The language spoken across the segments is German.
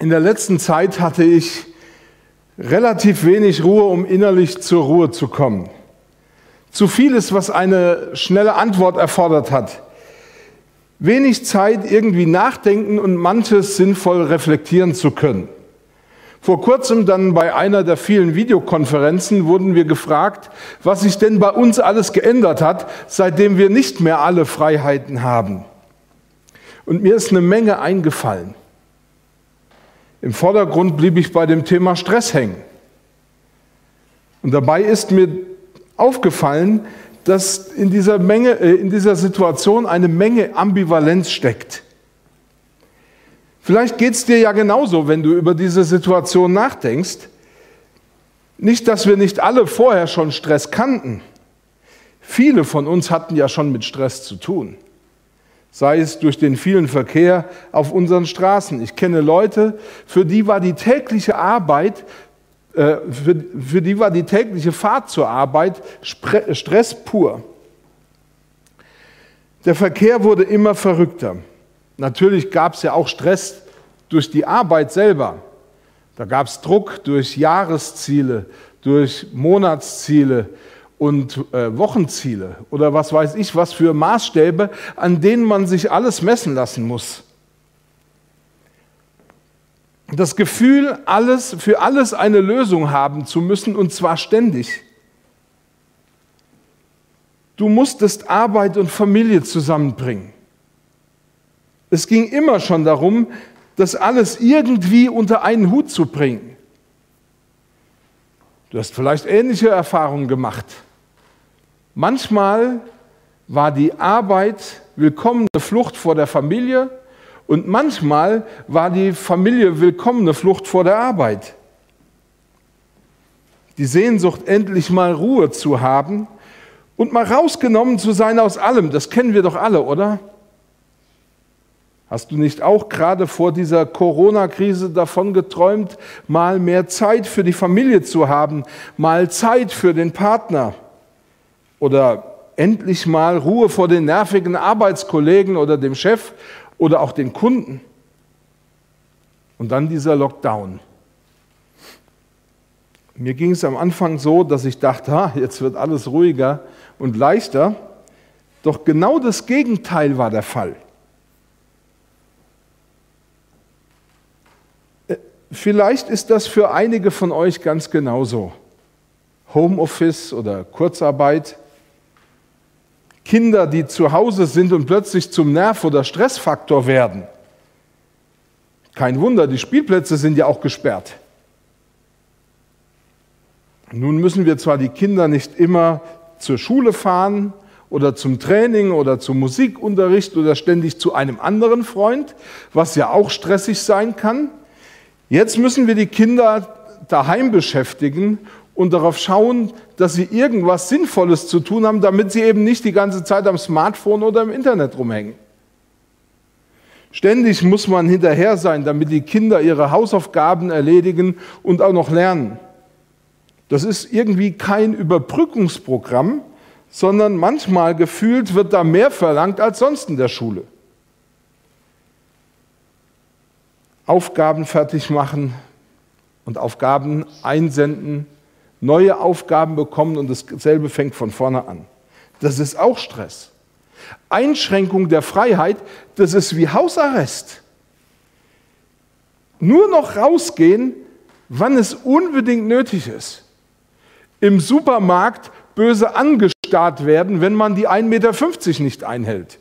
In der letzten Zeit hatte ich relativ wenig Ruhe, um innerlich zur Ruhe zu kommen. Zu vieles, was eine schnelle Antwort erfordert hat. Wenig Zeit, irgendwie nachdenken und manches sinnvoll reflektieren zu können. Vor kurzem dann bei einer der vielen Videokonferenzen wurden wir gefragt, was sich denn bei uns alles geändert hat, seitdem wir nicht mehr alle Freiheiten haben. Und mir ist eine Menge eingefallen. Im Vordergrund blieb ich bei dem Thema Stress hängen. Und dabei ist mir aufgefallen, dass in dieser, Menge, äh, in dieser Situation eine Menge Ambivalenz steckt. Vielleicht geht es dir ja genauso, wenn du über diese Situation nachdenkst. Nicht, dass wir nicht alle vorher schon Stress kannten. Viele von uns hatten ja schon mit Stress zu tun sei es durch den vielen Verkehr auf unseren Straßen. Ich kenne Leute, für die war die tägliche Arbeit, äh, für, für die war die tägliche Fahrt zur Arbeit Stress pur. Der Verkehr wurde immer verrückter. Natürlich gab es ja auch Stress durch die Arbeit selber. Da gab es Druck durch Jahresziele, durch Monatsziele, und äh, Wochenziele oder was weiß ich, was für Maßstäbe, an denen man sich alles messen lassen muss. Das Gefühl, alles, für alles eine Lösung haben zu müssen und zwar ständig. Du musstest Arbeit und Familie zusammenbringen. Es ging immer schon darum, das alles irgendwie unter einen Hut zu bringen. Du hast vielleicht ähnliche Erfahrungen gemacht. Manchmal war die Arbeit willkommene Flucht vor der Familie und manchmal war die Familie willkommene Flucht vor der Arbeit. Die Sehnsucht, endlich mal Ruhe zu haben und mal rausgenommen zu sein aus allem, das kennen wir doch alle, oder? Hast du nicht auch gerade vor dieser Corona-Krise davon geträumt, mal mehr Zeit für die Familie zu haben, mal Zeit für den Partner? Oder endlich mal Ruhe vor den nervigen Arbeitskollegen oder dem Chef oder auch den Kunden. Und dann dieser Lockdown. Mir ging es am Anfang so, dass ich dachte, ha, jetzt wird alles ruhiger und leichter. Doch genau das Gegenteil war der Fall. Äh, vielleicht ist das für einige von euch ganz genauso. Homeoffice oder Kurzarbeit Kinder, die zu Hause sind und plötzlich zum Nerv- oder Stressfaktor werden. Kein Wunder, die Spielplätze sind ja auch gesperrt. Nun müssen wir zwar die Kinder nicht immer zur Schule fahren oder zum Training oder zum Musikunterricht oder ständig zu einem anderen Freund, was ja auch stressig sein kann. Jetzt müssen wir die Kinder daheim beschäftigen und darauf schauen, dass sie irgendwas Sinnvolles zu tun haben, damit sie eben nicht die ganze Zeit am Smartphone oder im Internet rumhängen. Ständig muss man hinterher sein, damit die Kinder ihre Hausaufgaben erledigen und auch noch lernen. Das ist irgendwie kein Überbrückungsprogramm, sondern manchmal gefühlt wird da mehr verlangt als sonst in der Schule. Aufgaben fertig machen und Aufgaben einsenden, neue Aufgaben bekommen und dasselbe fängt von vorne an. Das ist auch Stress. Einschränkung der Freiheit, das ist wie Hausarrest. Nur noch rausgehen, wann es unbedingt nötig ist. Im Supermarkt böse angestarrt werden, wenn man die 1,50 Meter nicht einhält.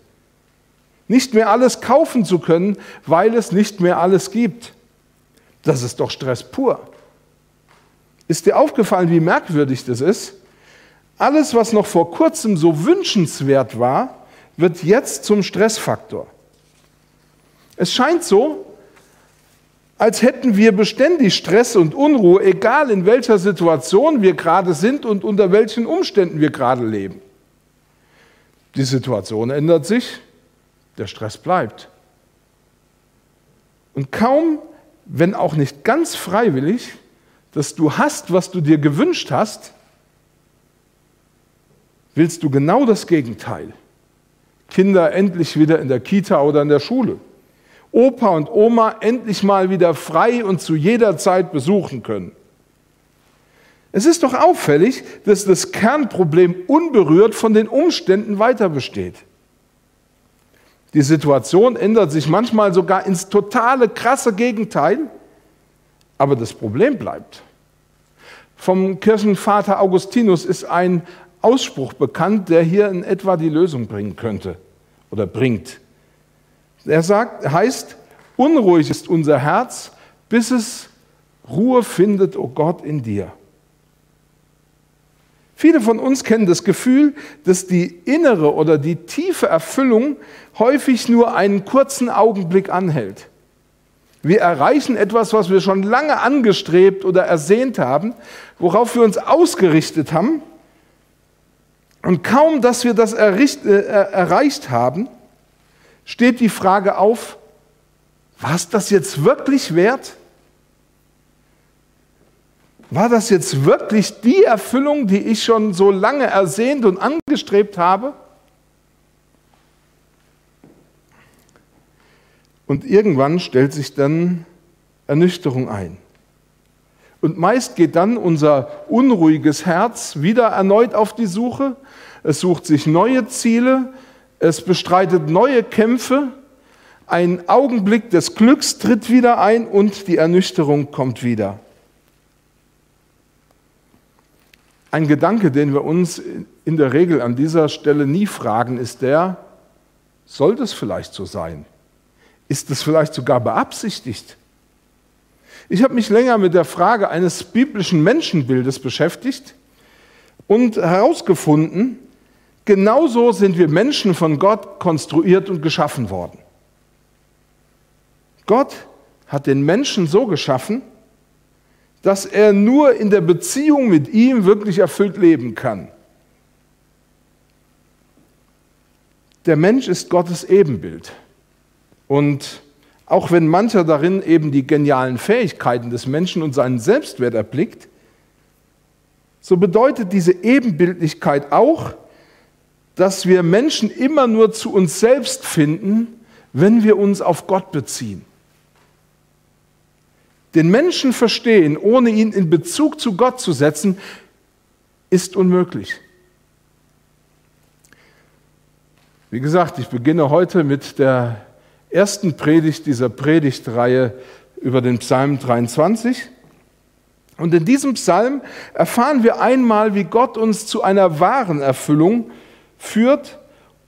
Nicht mehr alles kaufen zu können, weil es nicht mehr alles gibt. Das ist doch Stress pur. Ist dir aufgefallen, wie merkwürdig das ist? Alles, was noch vor kurzem so wünschenswert war, wird jetzt zum Stressfaktor. Es scheint so, als hätten wir beständig Stress und Unruhe, egal in welcher Situation wir gerade sind und unter welchen Umständen wir gerade leben. Die Situation ändert sich, der Stress bleibt. Und kaum, wenn auch nicht ganz freiwillig, dass du hast, was du dir gewünscht hast, willst du genau das Gegenteil. Kinder endlich wieder in der Kita oder in der Schule. Opa und Oma endlich mal wieder frei und zu jeder Zeit besuchen können. Es ist doch auffällig, dass das Kernproblem unberührt von den Umständen weiter besteht. Die Situation ändert sich manchmal sogar ins totale, krasse Gegenteil, aber das Problem bleibt. Vom Kirchenvater Augustinus ist ein Ausspruch bekannt, der hier in etwa die Lösung bringen könnte oder bringt. Er sagt, heißt, unruhig ist unser Herz, bis es Ruhe findet, o oh Gott, in dir. Viele von uns kennen das Gefühl, dass die innere oder die tiefe Erfüllung häufig nur einen kurzen Augenblick anhält. Wir erreichen etwas, was wir schon lange angestrebt oder ersehnt haben, worauf wir uns ausgerichtet haben. Und kaum, dass wir das erricht, äh, erreicht haben, steht die Frage auf, war es das jetzt wirklich wert? War das jetzt wirklich die Erfüllung, die ich schon so lange ersehnt und angestrebt habe? Und irgendwann stellt sich dann Ernüchterung ein. Und meist geht dann unser unruhiges Herz wieder erneut auf die Suche. Es sucht sich neue Ziele, es bestreitet neue Kämpfe, ein Augenblick des Glücks tritt wieder ein und die Ernüchterung kommt wieder. Ein Gedanke, den wir uns in der Regel an dieser Stelle nie fragen, ist der, soll das vielleicht so sein? Ist das vielleicht sogar beabsichtigt? Ich habe mich länger mit der Frage eines biblischen Menschenbildes beschäftigt und herausgefunden, genauso sind wir Menschen von Gott konstruiert und geschaffen worden. Gott hat den Menschen so geschaffen, dass er nur in der Beziehung mit ihm wirklich erfüllt leben kann. Der Mensch ist Gottes Ebenbild. Und auch wenn mancher darin eben die genialen Fähigkeiten des Menschen und seinen Selbstwert erblickt, so bedeutet diese Ebenbildlichkeit auch, dass wir Menschen immer nur zu uns selbst finden, wenn wir uns auf Gott beziehen. Den Menschen verstehen, ohne ihn in Bezug zu Gott zu setzen, ist unmöglich. Wie gesagt, ich beginne heute mit der ersten Predigt dieser Predigtreihe über den Psalm 23. Und in diesem Psalm erfahren wir einmal, wie Gott uns zu einer wahren Erfüllung führt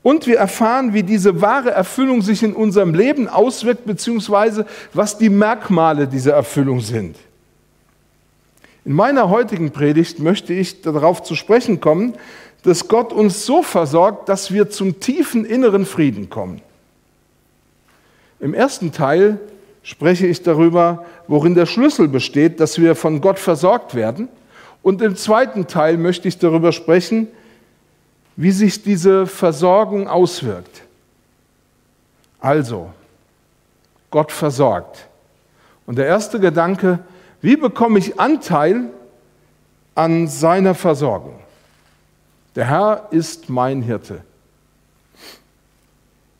und wir erfahren, wie diese wahre Erfüllung sich in unserem Leben auswirkt, beziehungsweise was die Merkmale dieser Erfüllung sind. In meiner heutigen Predigt möchte ich darauf zu sprechen kommen, dass Gott uns so versorgt, dass wir zum tiefen inneren Frieden kommen. Im ersten Teil spreche ich darüber, worin der Schlüssel besteht, dass wir von Gott versorgt werden. Und im zweiten Teil möchte ich darüber sprechen, wie sich diese Versorgung auswirkt. Also, Gott versorgt. Und der erste Gedanke, wie bekomme ich Anteil an seiner Versorgung? Der Herr ist mein Hirte.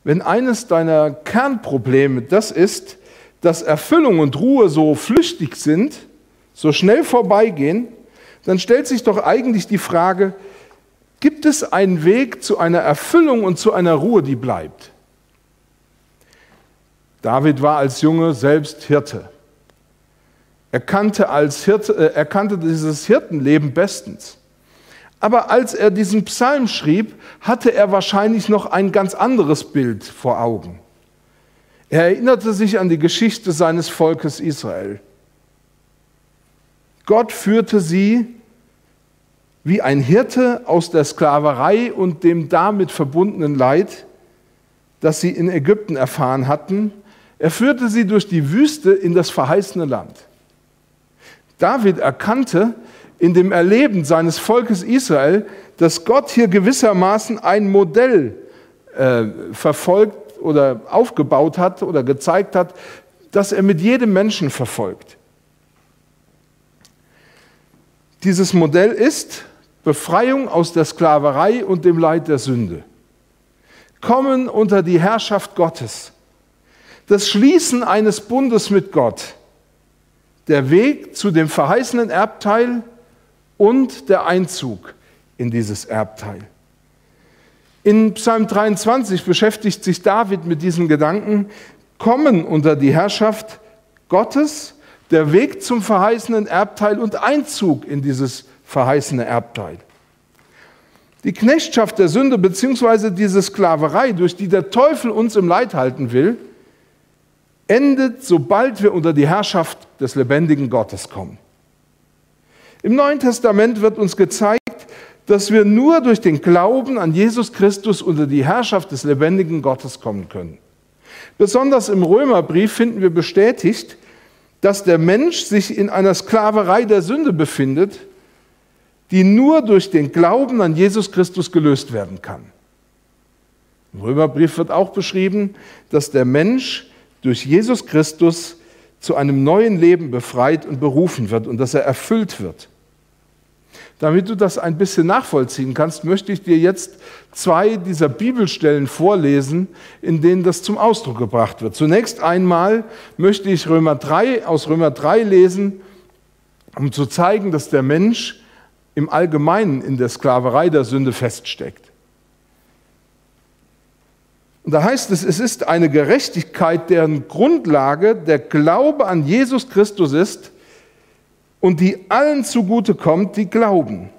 Wenn eines deiner Kernprobleme das ist, dass Erfüllung und Ruhe so flüchtig sind, so schnell vorbeigehen, dann stellt sich doch eigentlich die Frage, Gibt es einen Weg zu einer Erfüllung und zu einer Ruhe, die bleibt? David war als Junge selbst Hirte. Er kannte, als Hirte, äh, er kannte dieses Hirtenleben bestens. Aber als er diesen Psalm schrieb, hatte er wahrscheinlich noch ein ganz anderes Bild vor Augen. Er erinnerte sich an die Geschichte seines Volkes Israel. Gott führte sie wie ein Hirte aus der Sklaverei und dem damit verbundenen Leid, das sie in Ägypten erfahren hatten. Er führte sie durch die Wüste in das verheißene Land. David erkannte in dem Erleben seines Volkes Israel, dass Gott hier gewissermaßen ein Modell äh, verfolgt oder aufgebaut hat oder gezeigt hat, das er mit jedem Menschen verfolgt. Dieses Modell ist, Befreiung aus der Sklaverei und dem Leid der Sünde. Kommen unter die Herrschaft Gottes. das Schließen eines Bundes mit Gott, der Weg zu dem verheißenen Erbteil und der Einzug in dieses Erbteil. In Psalm 23 beschäftigt sich David mit diesen Gedanken, kommen unter die Herrschaft Gottes, der Weg zum verheißenen Erbteil und Einzug in dieses verheißene Erbteil. Die Knechtschaft der Sünde bzw. diese Sklaverei, durch die der Teufel uns im Leid halten will, endet, sobald wir unter die Herrschaft des lebendigen Gottes kommen. Im Neuen Testament wird uns gezeigt, dass wir nur durch den Glauben an Jesus Christus unter die Herrschaft des lebendigen Gottes kommen können. Besonders im Römerbrief finden wir bestätigt, dass der Mensch sich in einer Sklaverei der Sünde befindet, die nur durch den Glauben an Jesus Christus gelöst werden kann. Im Römerbrief wird auch beschrieben, dass der Mensch durch Jesus Christus zu einem neuen Leben befreit und berufen wird und dass er erfüllt wird. Damit du das ein bisschen nachvollziehen kannst, möchte ich dir jetzt zwei dieser Bibelstellen vorlesen, in denen das zum Ausdruck gebracht wird. Zunächst einmal möchte ich Römer 3, aus Römer 3 lesen, um zu zeigen, dass der Mensch im Allgemeinen in der Sklaverei der Sünde feststeckt. Und da heißt es, es ist eine Gerechtigkeit, deren Grundlage der Glaube an Jesus Christus ist, und die allen zugute kommt, die glauben.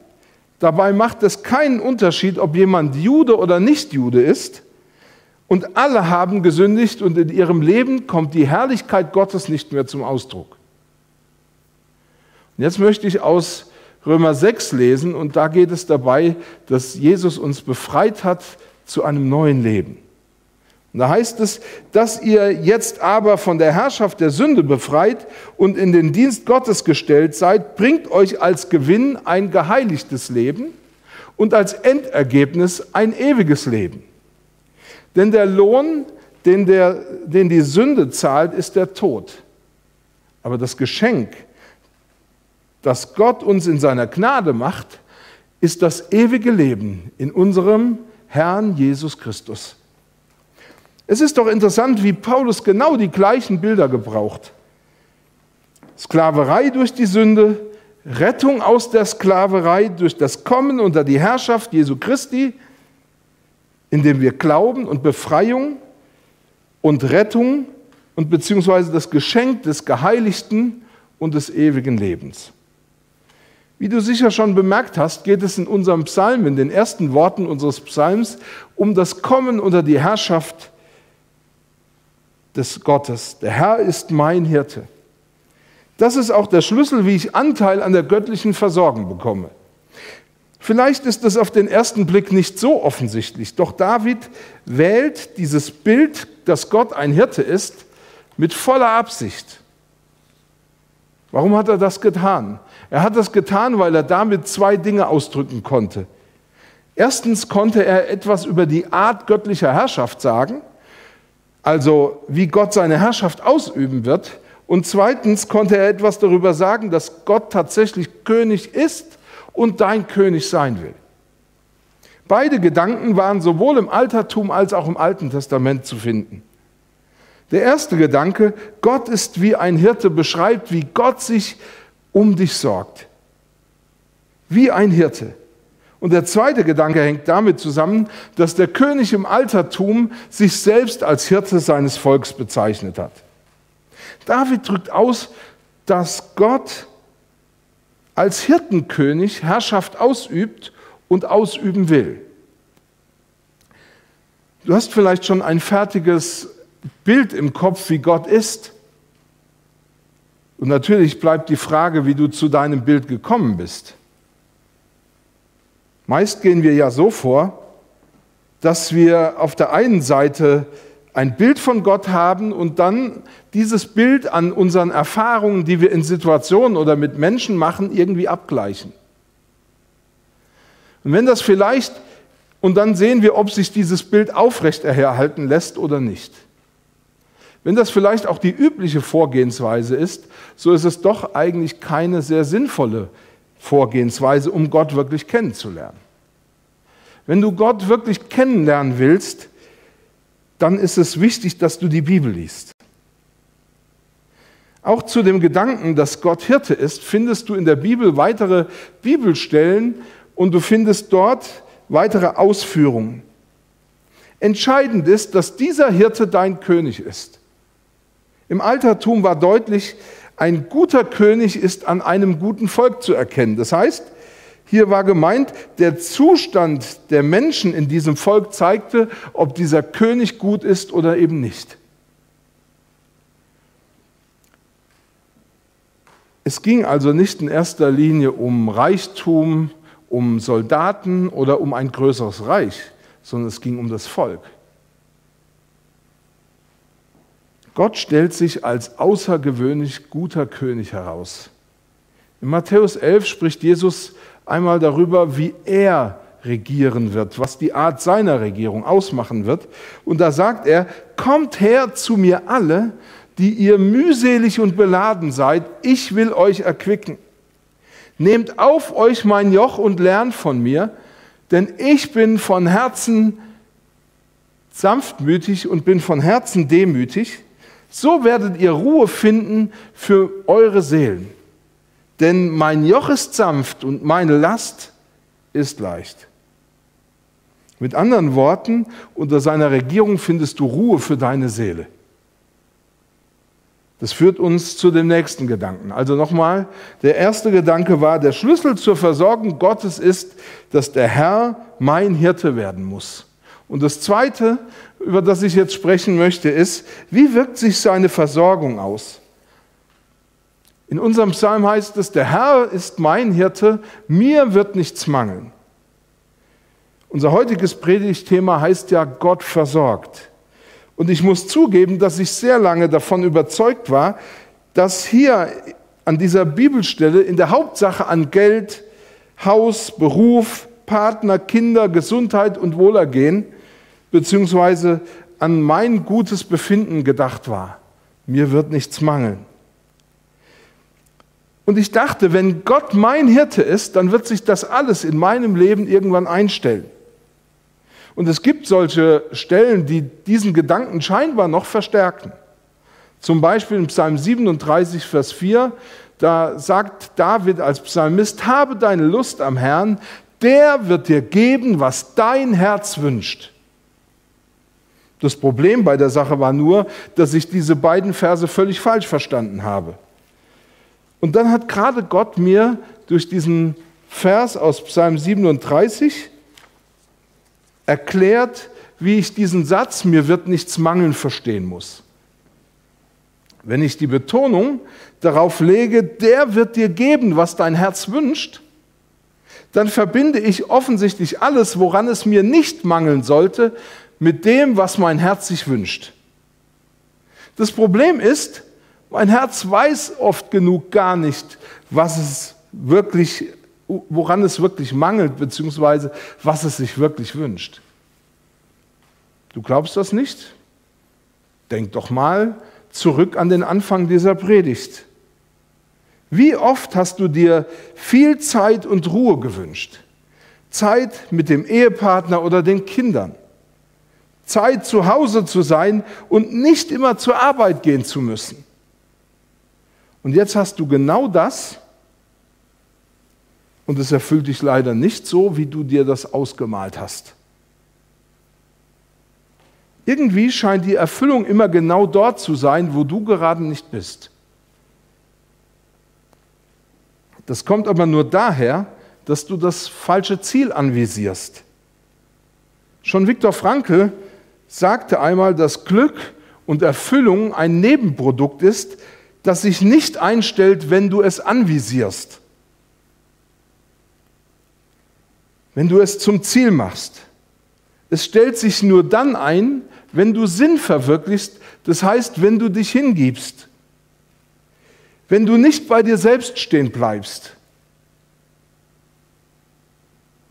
Dabei macht es keinen Unterschied, ob jemand Jude oder nicht Jude ist. Und alle haben gesündigt und in ihrem Leben kommt die Herrlichkeit Gottes nicht mehr zum Ausdruck. Und jetzt möchte ich aus Römer 6 lesen und da geht es dabei, dass Jesus uns befreit hat zu einem neuen Leben. Und da heißt es, dass ihr jetzt aber von der Herrschaft der Sünde befreit und in den Dienst Gottes gestellt seid, bringt euch als Gewinn ein geheiligtes Leben und als Endergebnis ein ewiges Leben. Denn der Lohn, den, der, den die Sünde zahlt, ist der Tod. Aber das Geschenk, das Gott uns in seiner Gnade macht, ist das ewige Leben in unserem Herrn Jesus Christus. Es ist doch interessant, wie Paulus genau die gleichen Bilder gebraucht. Sklaverei durch die Sünde, Rettung aus der Sklaverei durch das Kommen unter die Herrschaft Jesu Christi, indem wir glauben und Befreiung und Rettung und beziehungsweise das Geschenk des Geheiligten und des ewigen Lebens. Wie du sicher schon bemerkt hast, geht es in unserem Psalm, in den ersten Worten unseres Psalms, um das Kommen unter die Herrschaft des Gottes. Der Herr ist mein Hirte. Das ist auch der Schlüssel, wie ich Anteil an der göttlichen Versorgung bekomme. Vielleicht ist es auf den ersten Blick nicht so offensichtlich, doch David wählt dieses Bild, dass Gott ein Hirte ist, mit voller Absicht. Warum hat er das getan? Er hat das getan, weil er damit zwei Dinge ausdrücken konnte. Erstens konnte er etwas über die Art göttlicher Herrschaft sagen also wie Gott seine Herrschaft ausüben wird. Und zweitens konnte er etwas darüber sagen, dass Gott tatsächlich König ist und dein König sein will. Beide Gedanken waren sowohl im Altertum als auch im Alten Testament zu finden. Der erste Gedanke, Gott ist wie ein Hirte, beschreibt, wie Gott sich um dich sorgt. Wie ein Hirte. Und der zweite Gedanke hängt damit zusammen, dass der König im Altertum sich selbst als Hirte seines Volks bezeichnet hat. David drückt aus, dass Gott als Hirtenkönig Herrschaft ausübt und ausüben will. Du hast vielleicht schon ein fertiges Bild im Kopf, wie Gott ist. Und natürlich bleibt die Frage, wie du zu deinem Bild gekommen bist. Meist gehen wir ja so vor, dass wir auf der einen Seite ein Bild von Gott haben und dann dieses Bild an unseren Erfahrungen, die wir in Situationen oder mit Menschen machen, irgendwie abgleichen. Und wenn das vielleicht, und dann sehen wir, ob sich dieses Bild aufrechterhalten lässt oder nicht. Wenn das vielleicht auch die übliche Vorgehensweise ist, so ist es doch eigentlich keine sehr sinnvolle Vorgehensweise, um Gott wirklich kennenzulernen. Wenn du Gott wirklich kennenlernen willst, dann ist es wichtig, dass du die Bibel liest. Auch zu dem Gedanken, dass Gott Hirte ist, findest du in der Bibel weitere Bibelstellen und du findest dort weitere Ausführungen. Entscheidend ist, dass dieser Hirte dein König ist. Im Altertum war deutlich, ein guter König ist an einem guten Volk zu erkennen. Das heißt, hier war gemeint, der Zustand der Menschen in diesem Volk zeigte, ob dieser König gut ist oder eben nicht. Es ging also nicht in erster Linie um Reichtum, um Soldaten oder um ein größeres Reich, sondern es ging um das Volk. Gott stellt sich als außergewöhnlich guter König heraus. In Matthäus 11 spricht Jesus einmal darüber, wie er regieren wird, was die Art seiner Regierung ausmachen wird. Und da sagt er, kommt her zu mir alle, die ihr mühselig und beladen seid, ich will euch erquicken. Nehmt auf euch mein Joch und lernt von mir, denn ich bin von Herzen sanftmütig und bin von Herzen demütig. So werdet ihr Ruhe finden für eure Seelen. Denn mein Joch ist sanft und meine Last ist leicht. Mit anderen Worten, unter seiner Regierung findest du Ruhe für deine Seele. Das führt uns zu dem nächsten Gedanken. Also nochmal, der erste Gedanke war, der Schlüssel zur Versorgung Gottes ist, dass der Herr mein Hirte werden muss. Und das zweite, über das ich jetzt sprechen möchte, ist, wie wirkt sich seine Versorgung aus? In unserem Psalm heißt es, der Herr ist mein Hirte, mir wird nichts mangeln. Unser heutiges Predigtthema heißt ja Gott versorgt. Und ich muss zugeben, dass ich sehr lange davon überzeugt war, dass hier an dieser Bibelstelle in der Hauptsache an Geld, Haus, Beruf, Partner, Kinder, Gesundheit und Wohlergehen beziehungsweise an mein gutes Befinden gedacht war. Mir wird nichts mangeln. Und ich dachte, wenn Gott mein Hirte ist, dann wird sich das alles in meinem Leben irgendwann einstellen. Und es gibt solche Stellen, die diesen Gedanken scheinbar noch verstärken. Zum Beispiel in Psalm 37, Vers 4, da sagt David als Psalmist, habe deine Lust am Herrn, der wird dir geben, was dein Herz wünscht. Das Problem bei der Sache war nur, dass ich diese beiden Verse völlig falsch verstanden habe. Und dann hat gerade Gott mir durch diesen Vers aus Psalm 37 erklärt, wie ich diesen Satz, mir wird nichts mangeln, verstehen muss. Wenn ich die Betonung darauf lege, der wird dir geben, was dein Herz wünscht, dann verbinde ich offensichtlich alles, woran es mir nicht mangeln sollte, mit dem, was mein Herz sich wünscht. Das Problem ist, mein Herz weiß oft genug gar nicht, was es wirklich, woran es wirklich mangelt, beziehungsweise was es sich wirklich wünscht. Du glaubst das nicht? Denk doch mal zurück an den Anfang dieser Predigt. Wie oft hast du dir viel Zeit und Ruhe gewünscht? Zeit mit dem Ehepartner oder den Kindern. Zeit zu Hause zu sein und nicht immer zur Arbeit gehen zu müssen. Und jetzt hast du genau das und es erfüllt dich leider nicht so, wie du dir das ausgemalt hast. Irgendwie scheint die Erfüllung immer genau dort zu sein, wo du gerade nicht bist. Das kommt aber nur daher, dass du das falsche Ziel anvisierst. Schon Viktor Frankl sagte einmal, dass Glück und Erfüllung ein Nebenprodukt ist, das sich nicht einstellt, wenn du es anvisierst. Wenn du es zum Ziel machst. Es stellt sich nur dann ein, wenn du Sinn verwirklichst, das heißt, wenn du dich hingibst. Wenn du nicht bei dir selbst stehen bleibst.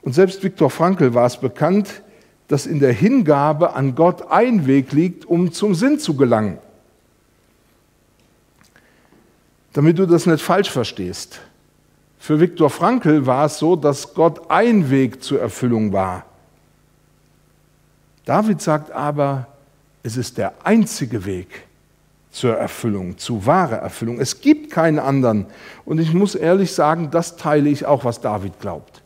Und selbst Viktor Frankl war es bekannt, dass in der Hingabe an Gott ein Weg liegt, um zum Sinn zu gelangen damit du das nicht falsch verstehst. Für Viktor Frankl war es so, dass Gott ein Weg zur Erfüllung war. David sagt aber, es ist der einzige Weg. zur Erfüllung, zu wahrer Erfüllung. Es gibt keinen anderen. Und ich muss ehrlich sagen, das teile ich auch, was David glaubt.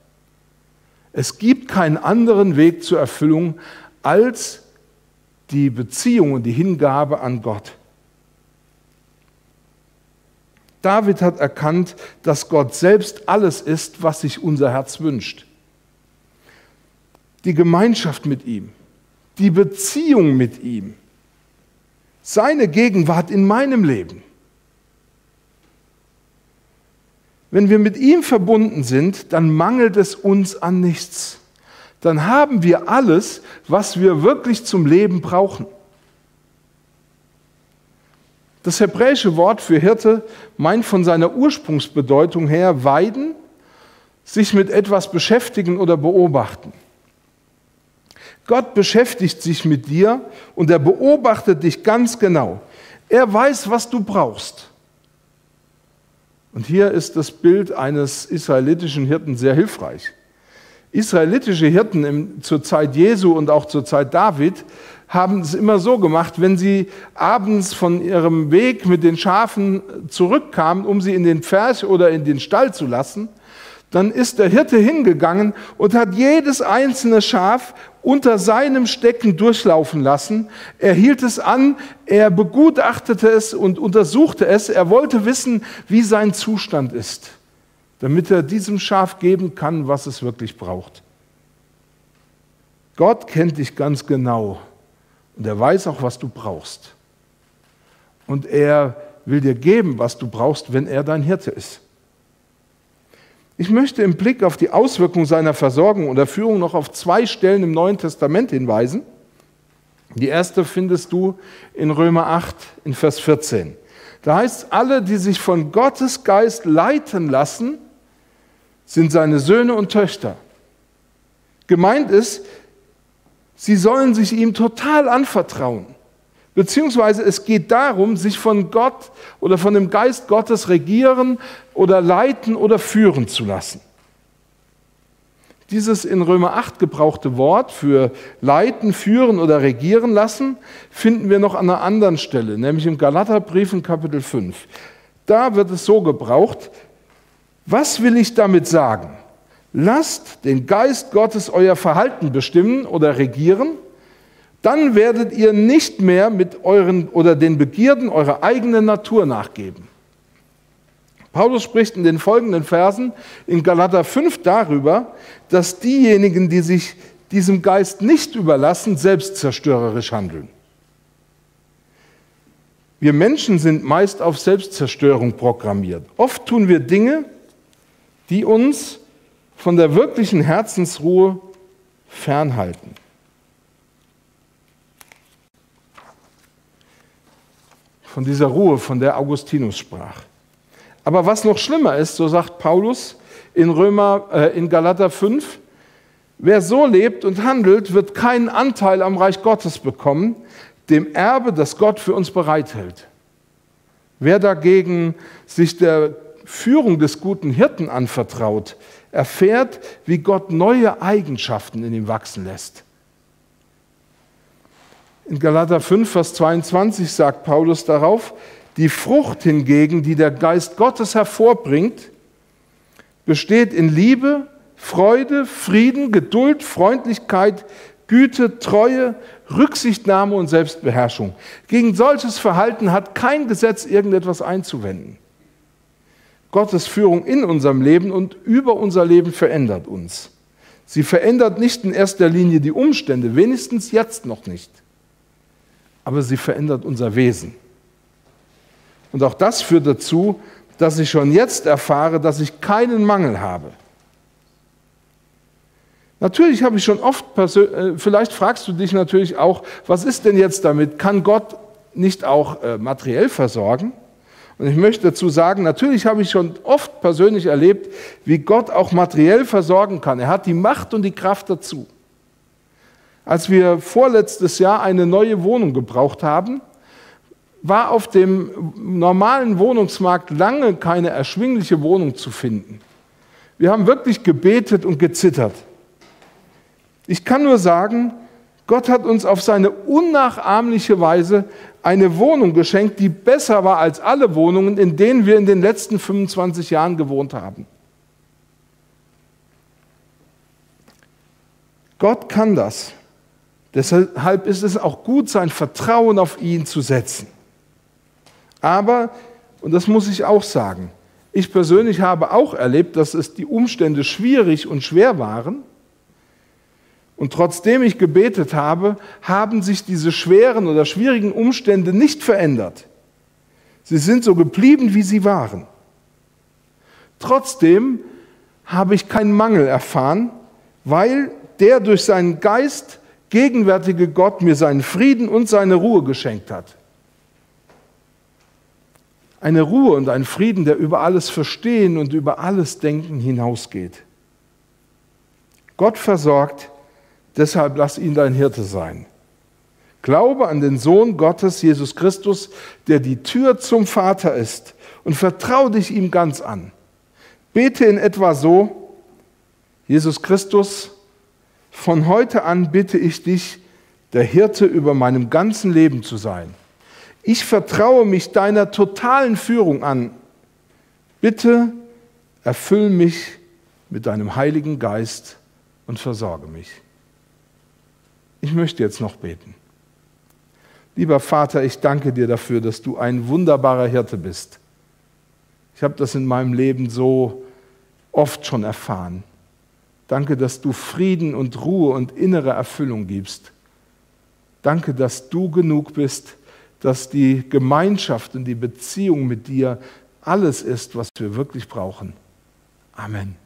Es gibt keinen anderen Weg zur Erfüllung als die Beziehung und die Hingabe an Gott. David hat erkannt, dass Gott selbst alles ist, was sich unser Herz wünscht. Die Gemeinschaft mit ihm, die Beziehung mit ihm, seine Gegenwart in meinem Leben. Wenn wir mit ihm verbunden sind, dann mangelt es uns an nichts. Dann haben wir alles, was wir wirklich zum Leben brauchen. Das hebräische Wort für Hirte meint von seiner Ursprungsbedeutung her weiden, sich mit etwas beschäftigen oder beobachten. Gott beschäftigt sich mit dir und er beobachtet dich ganz genau. Er weiß, was du brauchst. Und hier ist das Bild eines israelitischen Hirten sehr hilfreich. Israelitische Hirten im, zur Zeit Jesu und auch zur Zeit David haben es immer so gemacht, wenn sie abends von ihrem Weg mit den Schafen zurückkamen, um sie in den Pferch oder in den Stall zu lassen, dann ist der Hirte hingegangen und hat jedes einzelne Schaf unter seinem Stecken durchlaufen lassen. Er hielt es an, er begutachtete es und untersuchte es. Er wollte wissen, wie sein Zustand ist, damit er diesem Schaf geben kann, was es wirklich braucht. Gott kennt dich ganz genau und er weiß auch, was du brauchst. Und er will dir geben, was du brauchst, wenn er dein Hirte ist. Ich möchte im Blick auf die Auswirkungen seiner Versorgung und Erführung noch auf zwei Stellen im Neuen Testament hinweisen. Die erste findest du in Römer 8 in Vers 14. Da heißt, alle, die sich von Gottes Geist leiten lassen, sind seine Söhne und Töchter. Gemeint ist, sie sollen sich ihm total anvertrauen. Beziehungsweise es geht darum, sich von Gott oder von dem Geist Gottes regieren oder leiten oder führen zu lassen. Dieses in Römer 8 gebrauchte Wort für leiten, führen oder regieren lassen finden wir noch an einer anderen Stelle, nämlich im Galaterbrief in Kapitel 5. Da wird es so gebraucht, was will ich damit sagen? Lasst den Geist Gottes euer Verhalten bestimmen oder regieren dann werdet ihr nicht mehr mit euren oder den Begierden eurer eigenen Natur nachgeben. Paulus spricht in den folgenden Versen in Galater 5 darüber, dass diejenigen, die sich diesem Geist nicht überlassen, selbstzerstörerisch handeln. Wir Menschen sind meist auf Selbstzerstörung programmiert. Oft tun wir Dinge, die uns von der wirklichen Herzensruhe fernhalten. Von dieser Ruhe, von der Augustinus sprach. Aber was noch schlimmer ist, so sagt Paulus in Römer äh, in Galater 5, wer so lebt und handelt, wird keinen Anteil am Reich Gottes bekommen, dem Erbe, das Gott für uns bereithält. Wer dagegen sich der Führung des guten Hirten anvertraut, erfährt, wie Gott neue Eigenschaften in ihm wachsen lässt. In Galater 5, Vers 22 sagt Paulus darauf, die Frucht hingegen, die der Geist Gottes hervorbringt, besteht in Liebe, Freude, Frieden, Geduld, Freundlichkeit, Güte, Treue, Rücksichtnahme und Selbstbeherrschung. Gegen solches Verhalten hat kein Gesetz irgendetwas einzuwenden. Gottes Führung in unserem Leben und über unser Leben verändert uns. Sie verändert nicht in erster Linie die Umstände, wenigstens jetzt noch nicht aber sie verändert unser Wesen. Und auch das führt dazu, dass ich schon jetzt erfahre, dass ich keinen Mangel habe. Natürlich habe ich schon oft, äh, vielleicht fragst du dich natürlich auch, was ist denn jetzt damit? Kann Gott nicht auch äh, materiell versorgen? Und ich möchte dazu sagen, natürlich habe ich schon oft persönlich erlebt, wie Gott auch materiell versorgen kann. Er hat die Macht und die Kraft dazu. Als wir vorletztes Jahr eine neue Wohnung gebraucht haben, war auf dem normalen Wohnungsmarkt lange keine erschwingliche Wohnung zu finden. Wir haben wirklich gebetet und gezittert. Ich kann nur sagen, Gott hat uns auf seine unnachahmliche Weise eine Wohnung geschenkt, die besser war als alle Wohnungen, in denen wir in den letzten 25 Jahren gewohnt haben. Gott kann das. Deshalb ist es auch gut, sein Vertrauen auf ihn zu setzen. Aber, und das muss ich auch sagen, ich persönlich habe auch erlebt, dass es die Umstände schwierig und schwer waren. Und trotzdem ich gebetet habe, haben sich diese schweren oder schwierigen Umstände nicht verändert. Sie sind so geblieben, wie sie waren. Trotzdem habe ich keinen Mangel erfahren, weil der durch seinen Geist gegenwärtige Gott mir seinen Frieden und seine Ruhe geschenkt hat. Eine Ruhe und ein Frieden, der über alles Verstehen und über alles Denken hinausgeht. Gott versorgt, deshalb lass ihn dein Hirte sein. Glaube an den Sohn Gottes, Jesus Christus, der die Tür zum Vater ist und vertraue dich ihm ganz an. Bete in etwa so, Jesus Christus, von heute an bitte ich dich, der Hirte über meinem ganzen Leben zu sein. Ich vertraue mich deiner totalen Führung an. Bitte erfüll mich mit deinem Heiligen Geist und versorge mich. Ich möchte jetzt noch beten. Lieber Vater, ich danke dir dafür, dass du ein wunderbarer Hirte bist. Ich habe das in meinem Leben so oft schon erfahren. Danke, dass du Frieden und Ruhe und innere Erfüllung gibst. Danke, dass du genug bist, dass die Gemeinschaft und die Beziehung mit dir alles ist, was wir wirklich brauchen. Amen.